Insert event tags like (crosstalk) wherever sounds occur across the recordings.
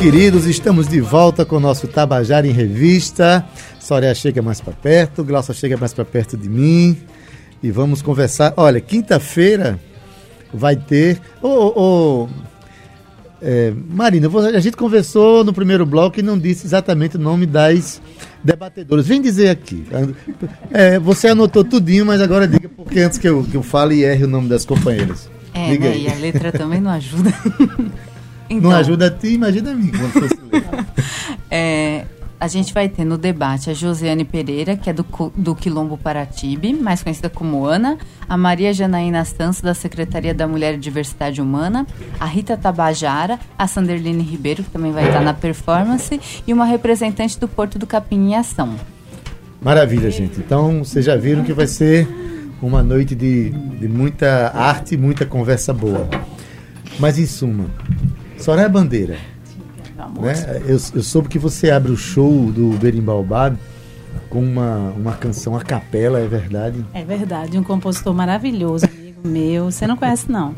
queridos, estamos de volta com o nosso Tabajara em Revista. Soraya chega mais para perto, Glaucia chega mais para perto de mim e vamos conversar. Olha, quinta-feira vai ter. Ô, é, Marina, a gente conversou no primeiro bloco e não disse exatamente o nome das debatedoras. Vem dizer aqui. É, você anotou tudinho, mas agora diga, porque antes que eu, que eu fale e erre o nome das companheiras. É, né, e a letra também não ajuda. (laughs) Então, não ajuda a ti, imagina a mim. (laughs) é, a gente vai ter no debate a Josiane Pereira, que é do, do Quilombo Paratibe, mais conhecida como Ana, a Maria Janaína Santos, da Secretaria da Mulher e Diversidade Humana, a Rita Tabajara, a Sanderline Ribeiro, que também vai estar na performance, e uma representante do Porto do Capim em Ação. Maravilha, gente. Então, vocês já viram que vai ser uma noite de, de muita arte e muita conversa boa. Mas, em suma, Soraya Bandeira. Né? Eu, eu soube que você abre o show do Berimbaubá com uma, uma canção a capela, é verdade? É verdade, um compositor maravilhoso, amigo meu. Você não conhece, não.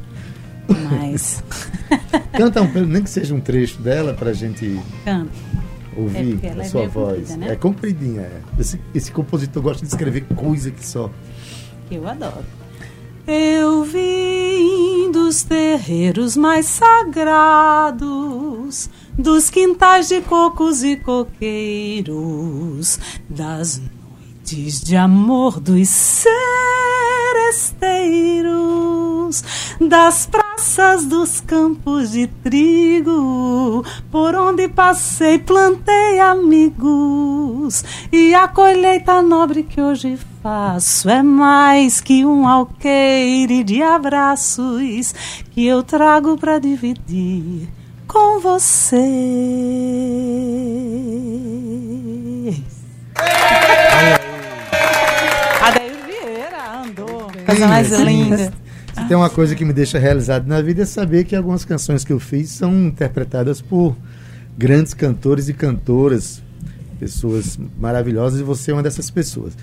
Mas. (laughs) Canta um, nem que seja um trecho dela pra gente Canta. ouvir é a é sua voz. Comprida, né? É compridinha, é. Esse, esse compositor gosta de escrever coisa que só. Eu adoro. Eu vim dos terreiros mais sagrados, dos quintais de cocos e coqueiros, das noites de amor dos seresteiros, das praças dos campos de trigo, por onde passei plantei amigos, e a colheita nobre que hoje faço é mais que um alqueire de abraços que eu trago para dividir com você. Adair Vieira andou. Coisa mais linda. Se tem uma coisa que me deixa realizado na vida é saber que algumas canções que eu fiz são interpretadas por grandes cantores e cantoras, pessoas maravilhosas, e você é uma dessas pessoas.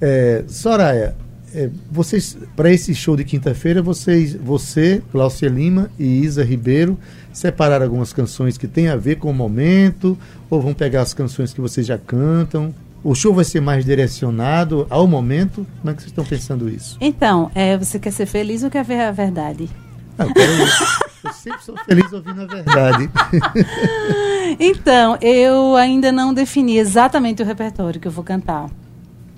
É, Soraya, é, vocês para esse show de quinta-feira, vocês, você, Cláudia Lima e Isa Ribeiro separaram algumas canções que têm a ver com o momento ou vão pegar as canções que vocês já cantam? O show vai ser mais direcionado ao momento? Como é que vocês estão pensando isso? Então, é, você quer ser feliz ou quer ver a verdade? Ah, eu, quero, eu sempre sou feliz ouvindo a verdade. (laughs) então, eu ainda não defini exatamente o repertório que eu vou cantar.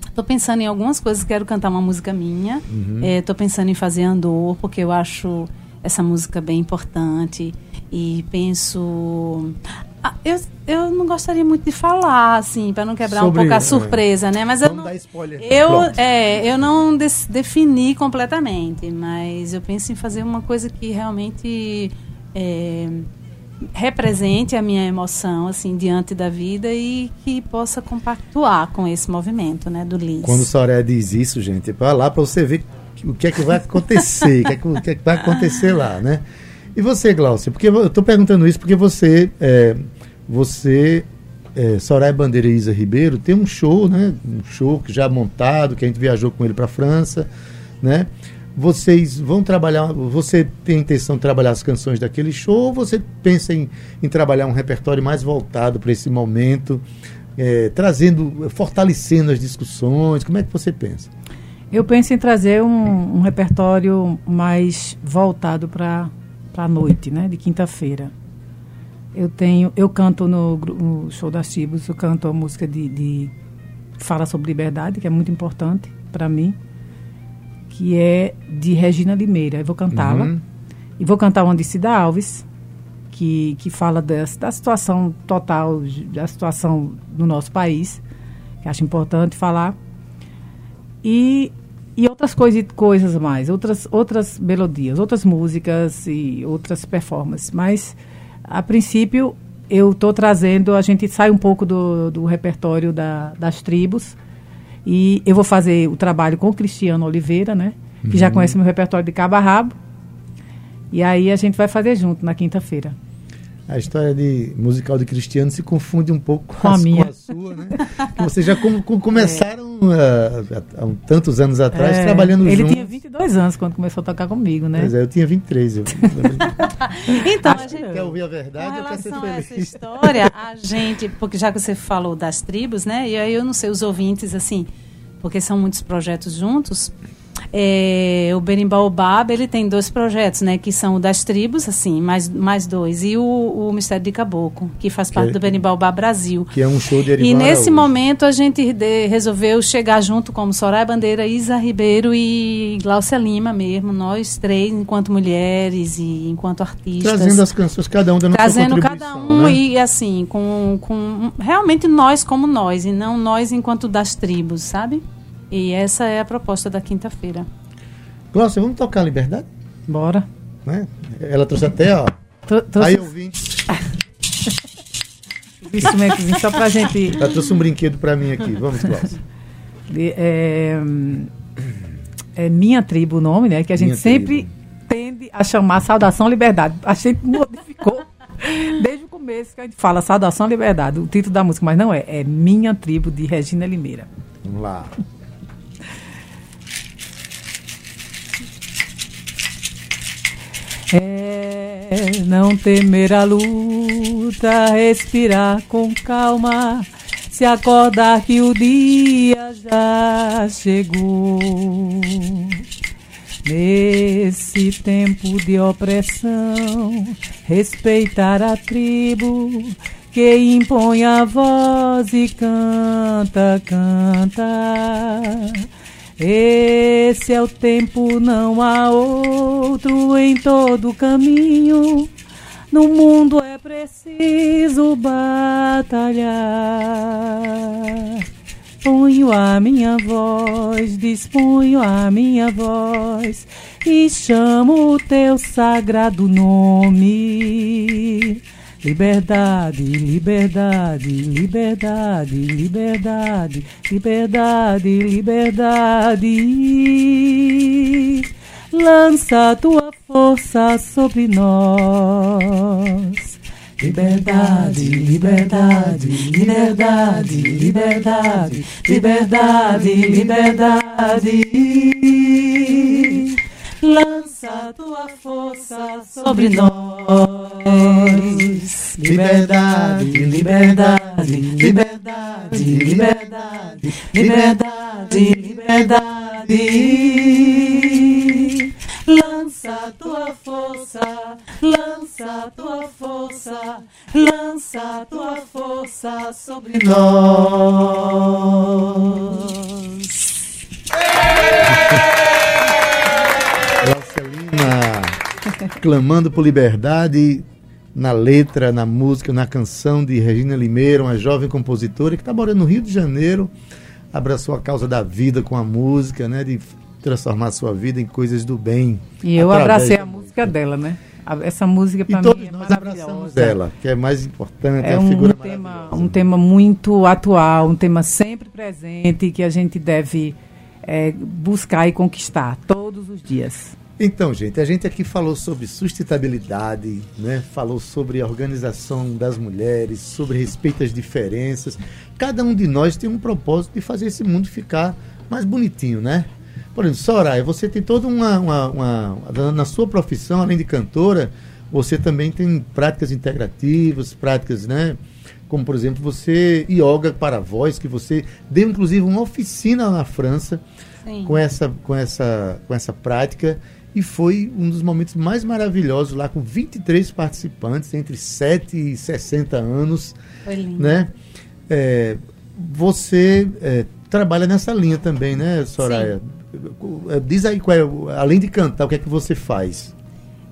Estou pensando em algumas coisas, quero cantar uma música minha. Estou uhum. é, pensando em fazer Andor, porque eu acho essa música bem importante. E penso. Ah, eu, eu não gostaria muito de falar, assim, para não quebrar Sobre, um pouco a é. surpresa, é, né? Mas eu não, eu, é, eu não des, defini completamente, mas eu penso em fazer uma coisa que realmente é, represente a minha emoção assim diante da vida e que possa compactuar com esse movimento, né, do Liz. Quando o Soraya diz isso, gente, é para lá para você ver o que é que vai acontecer, o, que é que, o que é que vai acontecer lá, né? E você, Glaucia? Porque eu estou perguntando isso porque você, é, você, é, Soraya Bandeira e Isa Ribeiro tem um show, né? Um show já montado que a gente viajou com ele para a França, né? vocês vão trabalhar, você tem intenção de trabalhar as canções daquele show ou você pensa em, em trabalhar um repertório mais voltado para esse momento, é, trazendo, fortalecendo as discussões? Como é que você pensa? Eu penso em trazer um, um repertório mais voltado para a noite, né, de quinta-feira. Eu tenho, eu canto no, no show das tribos, eu canto a música de, de fala sobre liberdade, que é muito importante para mim que é de Regina Limeira. Eu vou cantá-la. Uhum. E vou cantar uma de Cida Alves, que, que fala dessa, da situação total, da situação do nosso país, que acho importante falar. E, e outras coisas, coisas mais, outras, outras melodias, outras músicas e outras performances. Mas, a princípio, eu estou trazendo, a gente sai um pouco do, do repertório da, das tribos e eu vou fazer o trabalho com o Cristiano Oliveira, né? Que uhum. já conhece meu repertório de cabo a rabo. E aí a gente vai fazer junto na quinta-feira. A história de musical de Cristiano se confunde um pouco com, com a, minha. Com a sua, né? que vocês já com, com, começaram há, há tantos anos atrás, é, trabalhando ele juntos. Ele tinha 22 anos quando começou a tocar comigo, né? Pois é, eu tinha 23. Eu... (laughs) então, a gente... Quer ouvir a verdade? Com relação a essa história, a gente... Porque já que você falou das tribos, né? E aí eu não sei, os ouvintes, assim... Porque são muitos projetos juntos é, o Berimbau Bab, ele tem dois projetos, né? Que são o das tribos, assim, mais, mais dois. E o, o Mistério de Caboclo, que faz parte que, do Berimbau Bab Brasil. Que é um show de E nesse momento a gente de, resolveu chegar junto como Soraya Bandeira, Isa Ribeiro e Glaucia Lima mesmo, nós três, enquanto mulheres e enquanto artistas. Trazendo as canções, cada um dando Trazendo cada um né? e assim, com, com realmente nós como nós, e não nós enquanto das tribos, sabe? E essa é a proposta da quinta-feira. Glaucia, vamos tocar a Liberdade? Bora. Né? Ela trouxe até, ó. Tro trouxe... Aí, ouvinte. (laughs) instrumentozinho só pra gente. Ela trouxe um brinquedo pra mim aqui. Vamos, Glaucia. É, é Minha Tribo o nome, né? Que a gente Minha sempre tribo. tende a chamar Saudação Liberdade. A gente modificou (laughs) desde o começo que a gente fala Saudação Liberdade, o título da música, mas não é. É Minha Tribo, de Regina Limeira. Vamos lá. É não temer a luta, respirar com calma, se acordar que o dia já chegou. Nesse tempo de opressão, respeitar a tribo que impõe a voz e canta, canta esse é o tempo, não há outro em todo caminho. No mundo é preciso batalhar. Ponho a minha voz, disponho a minha voz e chamo o teu sagrado nome. Liberdade, liberdade, liberdade, liberdade, liberdade, liberdade. Lança tua força sobre nós. Liberdade, liberdade, liberdade, liberdade, liberdade, liberdade. Lança tua força sobre Liberdade, liberdade, liberdade, liberdade, liberdade, liberdade. Lança tua força, lança tua força, lança tua força sobre nós. Clamando por liberdade na letra, na música, na canção de Regina Limeira, uma jovem compositora que está morando no Rio de Janeiro, abraçou a causa da vida com a música, né, de transformar a sua vida em coisas do bem. E eu abracei a música dela, né? Essa música para mim é nós abraçamos dela, que é mais importante, é, é um tema, um tema muito atual, um tema sempre presente que a gente deve é, buscar e conquistar todos os dias. Então, gente, a gente aqui falou sobre sustentabilidade, né? falou sobre a organização das mulheres, sobre respeito às diferenças. Cada um de nós tem um propósito de fazer esse mundo ficar mais bonitinho, né? Por exemplo, Soraya, você tem toda uma, uma, uma, Na sua profissão, além de cantora, você também tem práticas integrativas, práticas, né? Como, por exemplo, você. Yoga para voz, que você deu inclusive uma oficina na França Sim. com essa, com, essa, com essa prática e foi um dos momentos mais maravilhosos lá, com 23 participantes, entre 7 e 60 anos. Foi lindo. Né? É, você é, trabalha nessa linha também, né, Soraya? Sim. Diz aí, qual é, além de cantar, o que é que você faz?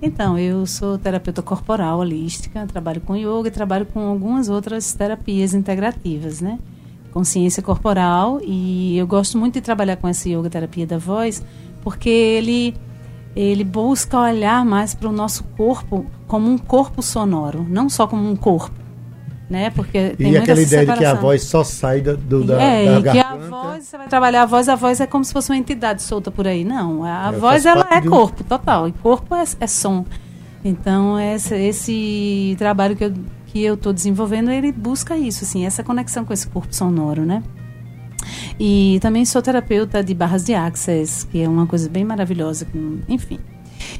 Então, eu sou terapeuta corporal, holística, trabalho com yoga e trabalho com algumas outras terapias integrativas, né? Consciência corporal e eu gosto muito de trabalhar com essa yoga terapia da voz, porque ele ele busca olhar mais para o nosso corpo como um corpo sonoro, não só como um corpo. Né? Porque tem e aquela ideia separação. de que a voz só sai do, do da, é, da garganta. Voz, você vai trabalhar a voz, a voz é como se fosse uma entidade solta por aí. Não, a, é, voz ela é corpo, total. E corpo é, é som. Então, esse, esse trabalho que eu que eu estou desenvolvendo, ele busca isso, assim, essa conexão com esse corpo sonoro, né? E também sou terapeuta de barras de access, que é uma coisa bem maravilhosa, enfim.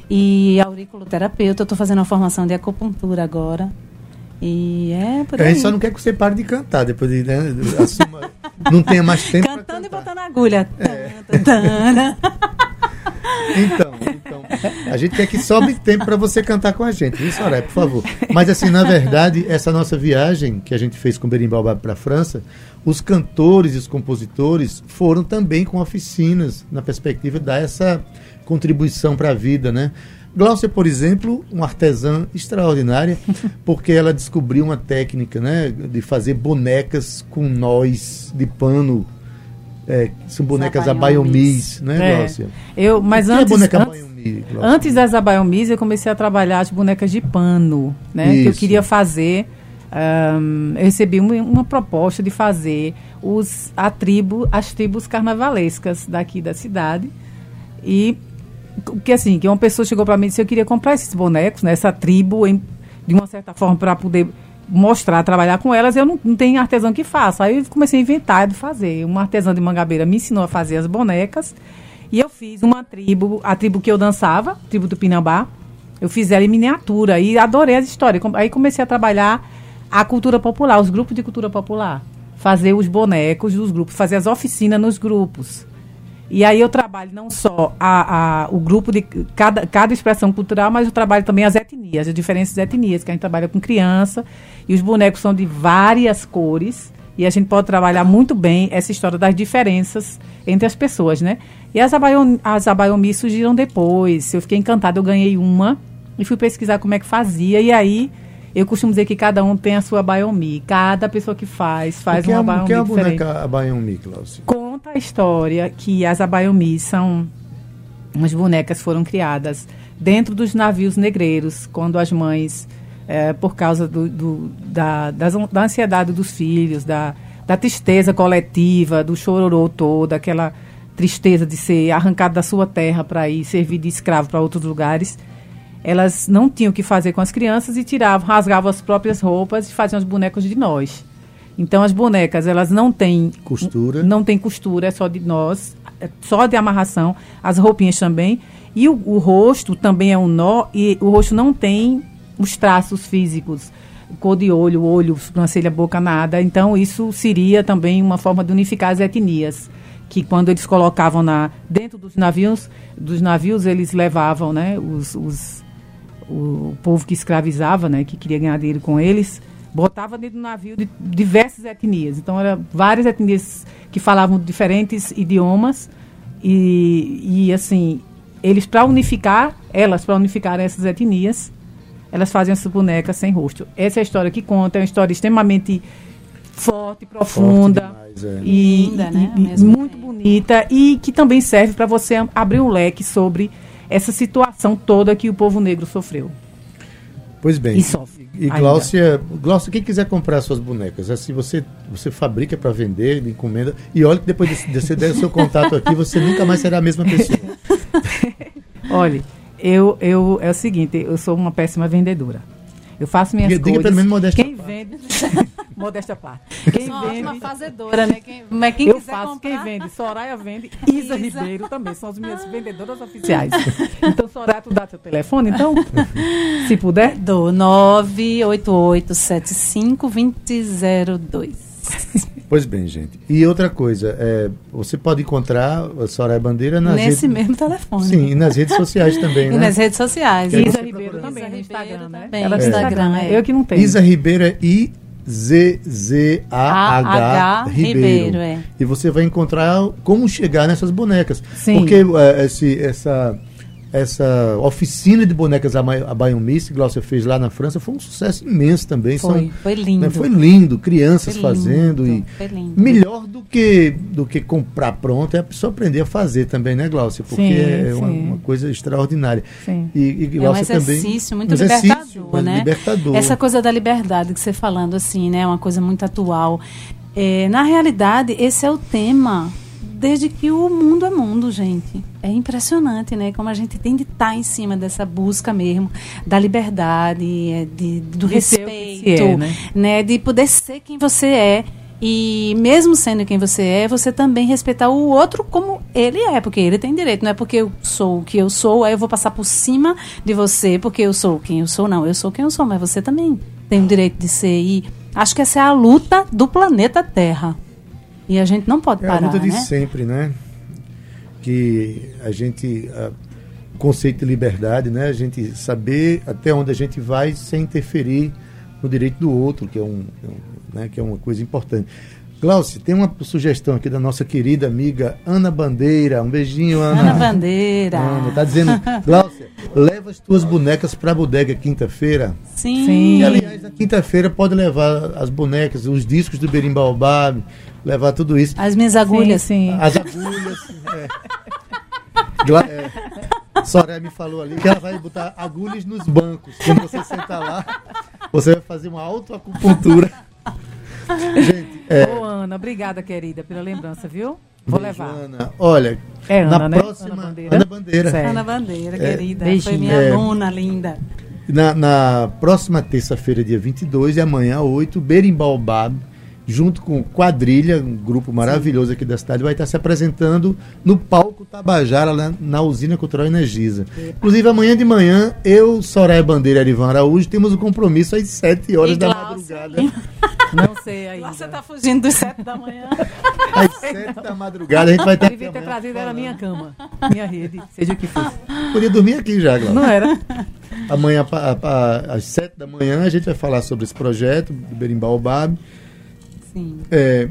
E auriculoterapeuta, eu estou fazendo uma formação de acupuntura agora. E é por aí. A gente só não quer que você pare de cantar, depois de, né, assuma, não tenha mais tempo. Cantando e botando agulha. É. Então, então, a gente quer que sobre tempo para você cantar com a gente, viu, Soraya, por favor. Mas assim, na verdade, essa nossa viagem que a gente fez com o Berimbau para a França, os cantores e os compositores foram também com oficinas na perspectiva de dar essa contribuição para a vida, né? Glaucia, por exemplo, uma artesã extraordinária, porque ela descobriu uma técnica né, de fazer bonecas com nós de pano é, são bonecas abaiomis, né, Glaucia? É. Eu, mas é antes, é boneca antes, antes das abaiomis, eu comecei a trabalhar as bonecas de pano, né? Isso. Que eu queria fazer. Um, eu recebi uma, uma, proposta de fazer os, a tribo, as tribos carnavalescas daqui da cidade. E que assim, que uma pessoa chegou para mim e disse: Eu queria comprar esses bonecos, né, essa tribo, em, de uma certa forma, para poder mostrar, trabalhar com elas, eu não, não tenho artesão que faça. Aí eu comecei a inventar de fazer. Uma artesã de Mangabeira me ensinou a fazer as bonecas. E eu fiz uma tribo, a tribo que eu dançava, tribo do Pinambá. Eu fiz ela em miniatura e adorei as histórias. Aí comecei a trabalhar a cultura popular, os grupos de cultura popular. Fazer os bonecos dos grupos, fazer as oficinas nos grupos. E aí eu trabalho não só a, a, o grupo de cada, cada expressão cultural, mas eu trabalho também as etnias, as diferentes etnias, que a gente trabalha com criança, e os bonecos são de várias cores, e a gente pode trabalhar muito bem essa história das diferenças entre as pessoas, né? E as, abaiom, as abaiomis surgiram depois, eu fiquei encantada, eu ganhei uma, e fui pesquisar como é que fazia, e aí eu costumo dizer que cada um tem a sua Bayomi. Cada pessoa que faz, faz uma Bayomi O que é a boneca Bayomi, Cláudio? Conta a história que as Abayomi são... Umas bonecas foram criadas dentro dos navios negreiros, quando as mães, é, por causa do, do da, da ansiedade dos filhos, da, da tristeza coletiva, do chororô todo, aquela tristeza de ser arrancado da sua terra para ir servir de escravo para outros lugares, elas não tinham o que fazer com as crianças e tiravam, rasgavam as próprias roupas e faziam os bonecos de nós. Então as bonecas, elas não têm costura. Não tem costura, é só de nós, é só de amarração, as roupinhas também. E o, o rosto também é um nó e o rosto não tem os traços físicos, cor de olho, olho, sobrancelha, boca, nada. Então isso seria também uma forma de unificar as etnias que quando eles colocavam na dentro dos navios, dos navios eles levavam, né, os, os o povo que escravizava, né, que queria ganhar dinheiro com eles, botava dentro do navio de diversas etnias. Então, eram várias etnias que falavam diferentes idiomas e, e assim, eles para unificar, elas para unificar essas etnias, elas faziam essas bonecas sem rosto. Essa é a história que conta, é uma história extremamente forte, profunda forte demais, é. e, Linda, né? e muito bonita e que também serve para você abrir um leque sobre essa situação toda que o povo negro sofreu. Pois bem. E sofre. E, Glaucia, Glaucia, quem quiser comprar suas bonecas, assim, você, você fabrica para vender, encomenda. E olha que depois de, de você der o seu contato aqui, você nunca mais será a mesma pessoa. (laughs) olha, eu, eu, é o seguinte, eu sou uma péssima vendedora. Eu faço minhas Diga, coisas. Diga pelo menos vende. (laughs) modéstia parte. Quem Sou vende. uma fazedora, né? Quem, mas quem eu faço, comprar... quem vende. Soraya vende. (laughs) Isa, Isa Ribeiro também. São as minhas vendedoras oficiais. (laughs) Então, Soraya, tu dá teu telefone, então? Se puder? Do 988752002. Pois bem, gente. E outra coisa, é, você pode encontrar a Soraya Bandeira nas Nesse redes... mesmo telefone. Sim, e nas redes sociais também, né? E nas redes sociais. Isa Ribeiro também, Isa no Instagram, né? Ela é. Instagram, é. Eu que não tenho. Isa Ribeiro é I Z Z A H Ribeiro. Ribeiro é. E você vai encontrar como chegar nessas bonecas. Sim. Porque é, esse, essa essa oficina de bonecas a Miss que Glaucia fez lá na França foi um sucesso imenso também. Foi, São, foi lindo. Né, foi lindo, crianças foi fazendo lindo, e lindo. melhor do que do que comprar pronto é a pessoa aprender a fazer também, né, Glaucia? Porque sim, é uma, uma, coisa extraordinária. Sim. E, e Glaucia é um exercício também, muito um libertador, né? libertador. Essa coisa da liberdade que você falando assim, né, é uma coisa muito atual. É, na realidade, esse é o tema desde que o mundo é mundo, gente. É impressionante, né? Como a gente tem de estar tá em cima dessa busca mesmo da liberdade, é, de, do de respeito, é, né? né? De poder ser quem você é. E mesmo sendo quem você é, você também respeitar o outro como ele é, porque ele tem direito. Não é porque eu sou o que eu sou, aí eu vou passar por cima de você porque eu sou quem eu sou. Não, eu sou quem eu sou, mas você também tem o direito de ser. E acho que essa é a luta do planeta Terra. E a gente não pode É parar, a luta de né? sempre, né? Que a gente. a- o conceito de liberdade, né? A gente saber até onde a gente vai sem interferir no direito do outro, que é, um, é um- né, que é uma coisa importante. Glaucio, tem uma sugestão aqui da nossa querida amiga Ana Bandeira. Um beijinho, Ana. Ana Bandeira. Ana, tá dizendo, Glaucia, leva as tuas bonecas pra bodega quinta-feira. Sim. Sim. E, aliás, na quinta-feira pode levar as bonecas, os discos do Berimbaubab, levar tudo isso. As minhas agulhas. Sim, sim. As agulhas. é. Gla- é. Soraya me falou ali que ela vai botar agulhas nos bancos. Quando você sentar lá, você vai fazer uma autoacupuntura. Gente, é. Ô, Ana, obrigada, querida, pela lembrança, viu? Vou beijo, levar. Ana. Olha, É Ana, na né? próxima. Ana Ana Bandeira. Bandeira. Certo. Ana Bandeira, É, querida. beijinho. Foi minha É. aluna linda. Na, na próxima terça-feira, dia 22, e amanhã, 8, Berimbaubab, junto com Quadrilha, um grupo maravilhoso aqui da cidade, vai estar se apresentando no palco Tabajara, lá na Usina Cultural Energisa. Inclusive, amanhã de manhã, eu, Soraya Bandeira e Arivan Araújo, temos um compromisso às 7 horas E da Glaucia. madrugada. (laughs) Não sei ainda. Lá você tá fugindo dos sete da manhã. Às 7 da madrugada, a gente vai estar. Devia ter trazido ela minha cama, minha rede, seja o que fosse. Podia dormir aqui já, Glaucia. Não era? Amanhã, às 7 da manhã, a gente vai falar sobre esse projeto do Berimbaubab. Sim. É,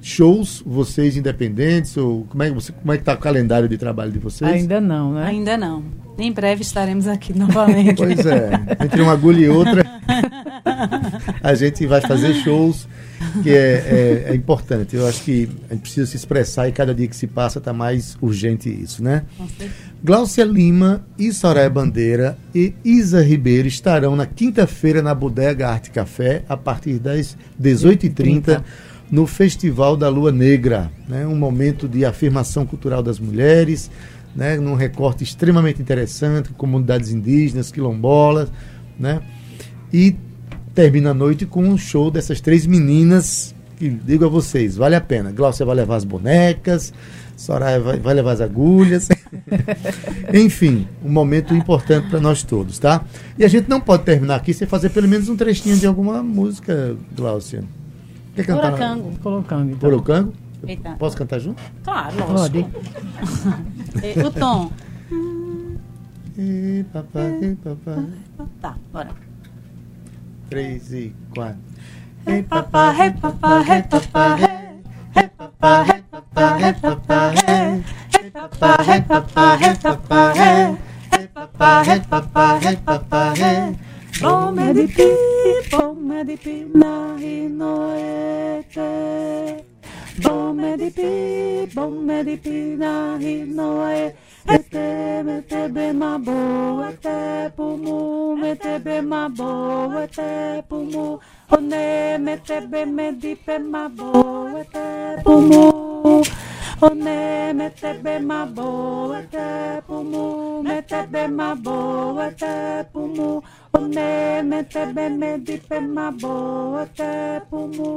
shows, vocês independentes, ou como é, que você, como é que tá o calendário de trabalho de vocês? Ainda não, né? Ainda não. Em breve estaremos aqui (laughs) novamente. Pois é, entre uma agulha e outra, (laughs) a gente vai fazer shows, que é, é- é importante. Eu acho que a gente precisa se expressar e cada dia que se passa está mais urgente isso, né? Glaucia Lima e Soraya Bandeira e Isa Ribeiro estarão na quinta-feira na Bodega Arte Café, a partir das 18h30, no Festival da Lua Negra. Né? Um momento de afirmação cultural das mulheres, né? num recorte extremamente interessante, com comunidades indígenas, quilombolas. Né? E termina a noite com um show dessas três meninas que digo a vocês, vale a pena. Glaucia vai levar as bonecas, Soraya vai, vai levar as agulhas. (laughs) Enfim, um momento importante para nós todos, tá? E a gente não pode terminar aqui sem fazer pelo menos um trechinho de alguma música, Glaucia. Quer cantar? Poracango. Colocando, então. Porocango? Eita. Posso cantar junto? Claro, Pode. lógico. (laughs) É, o tom. E papai, e papai. Tá, bora. Três e quatro. Hey, papá, hey, papá, hey, papá, hey. Hey, papá, hey, boa te pumu, mete bema boa te pumu, one mete beme di boa te pumu.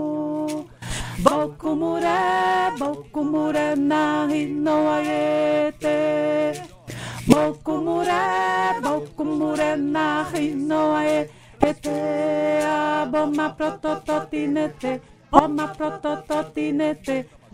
Bokumure, bokumure na no aete. Bokumure, bokumure na no aete. Aboma protototinete, oma protototinete.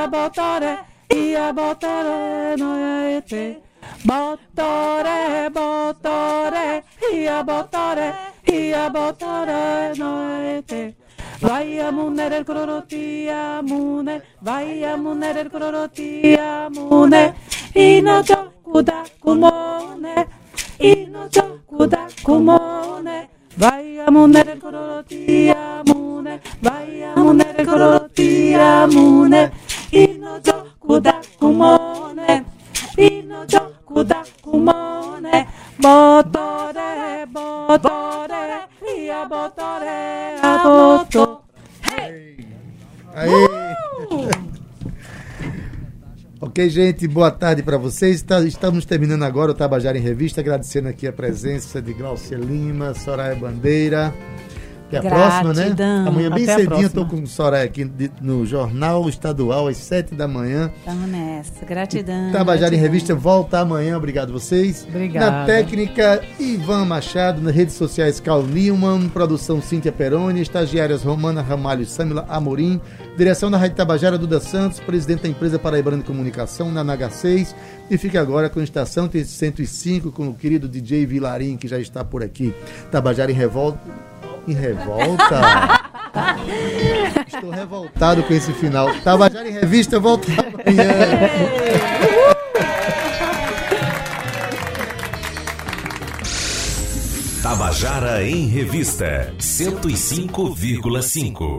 ia botare, ia botare noi e te. Bottore, bottore, ia bottore, ia bottore noi e te. Vai a munere il crorotia mune, vai a munere il crorotia mune, ino ciò cuda cumone, ino ciò cuda cumone, vai a munere il crorotia mune, vai a munere il crorotia mune. Amune, vai amune, koroti amune, inojo kuda kumone, inojo kuda kumone, botore, botore, ia botore, a boto. Aê! (laughs) Ok, gente, boa tarde para vocês. Está- Estamos terminando agora o Tabajara em Revista, agradecendo aqui a presença de Glaucia Lima, Soraya Bandeira. Até a próxima, né? Gratidão. Amanhã bem Até cedinho eu tô com Soraya aqui de- no Jornal Estadual, às sete da manhã. Tamo nessa, gratidão. Tabajara em gratidão. Revista volta amanhã. Obrigado vocês. Obrigada. Na técnica, Ivan Machado. Nas redes sociais, Carl Newman. Produção, Cíntia Peroni. Estagiárias, Romana Ramalho e Samila Amorim. Direção da Rádio Tabajara, Duda Santos. Presidente da empresa Paraibana de Comunicação, na NH6. E fica agora com a Estação 105, com o querido DJ Vilarim, que já está por aqui. Tabajara em revolta. Em revolta? Estou revoltado com esse final. Tabajara em Revista volta amanhã. Tabajara em Revista 105,5.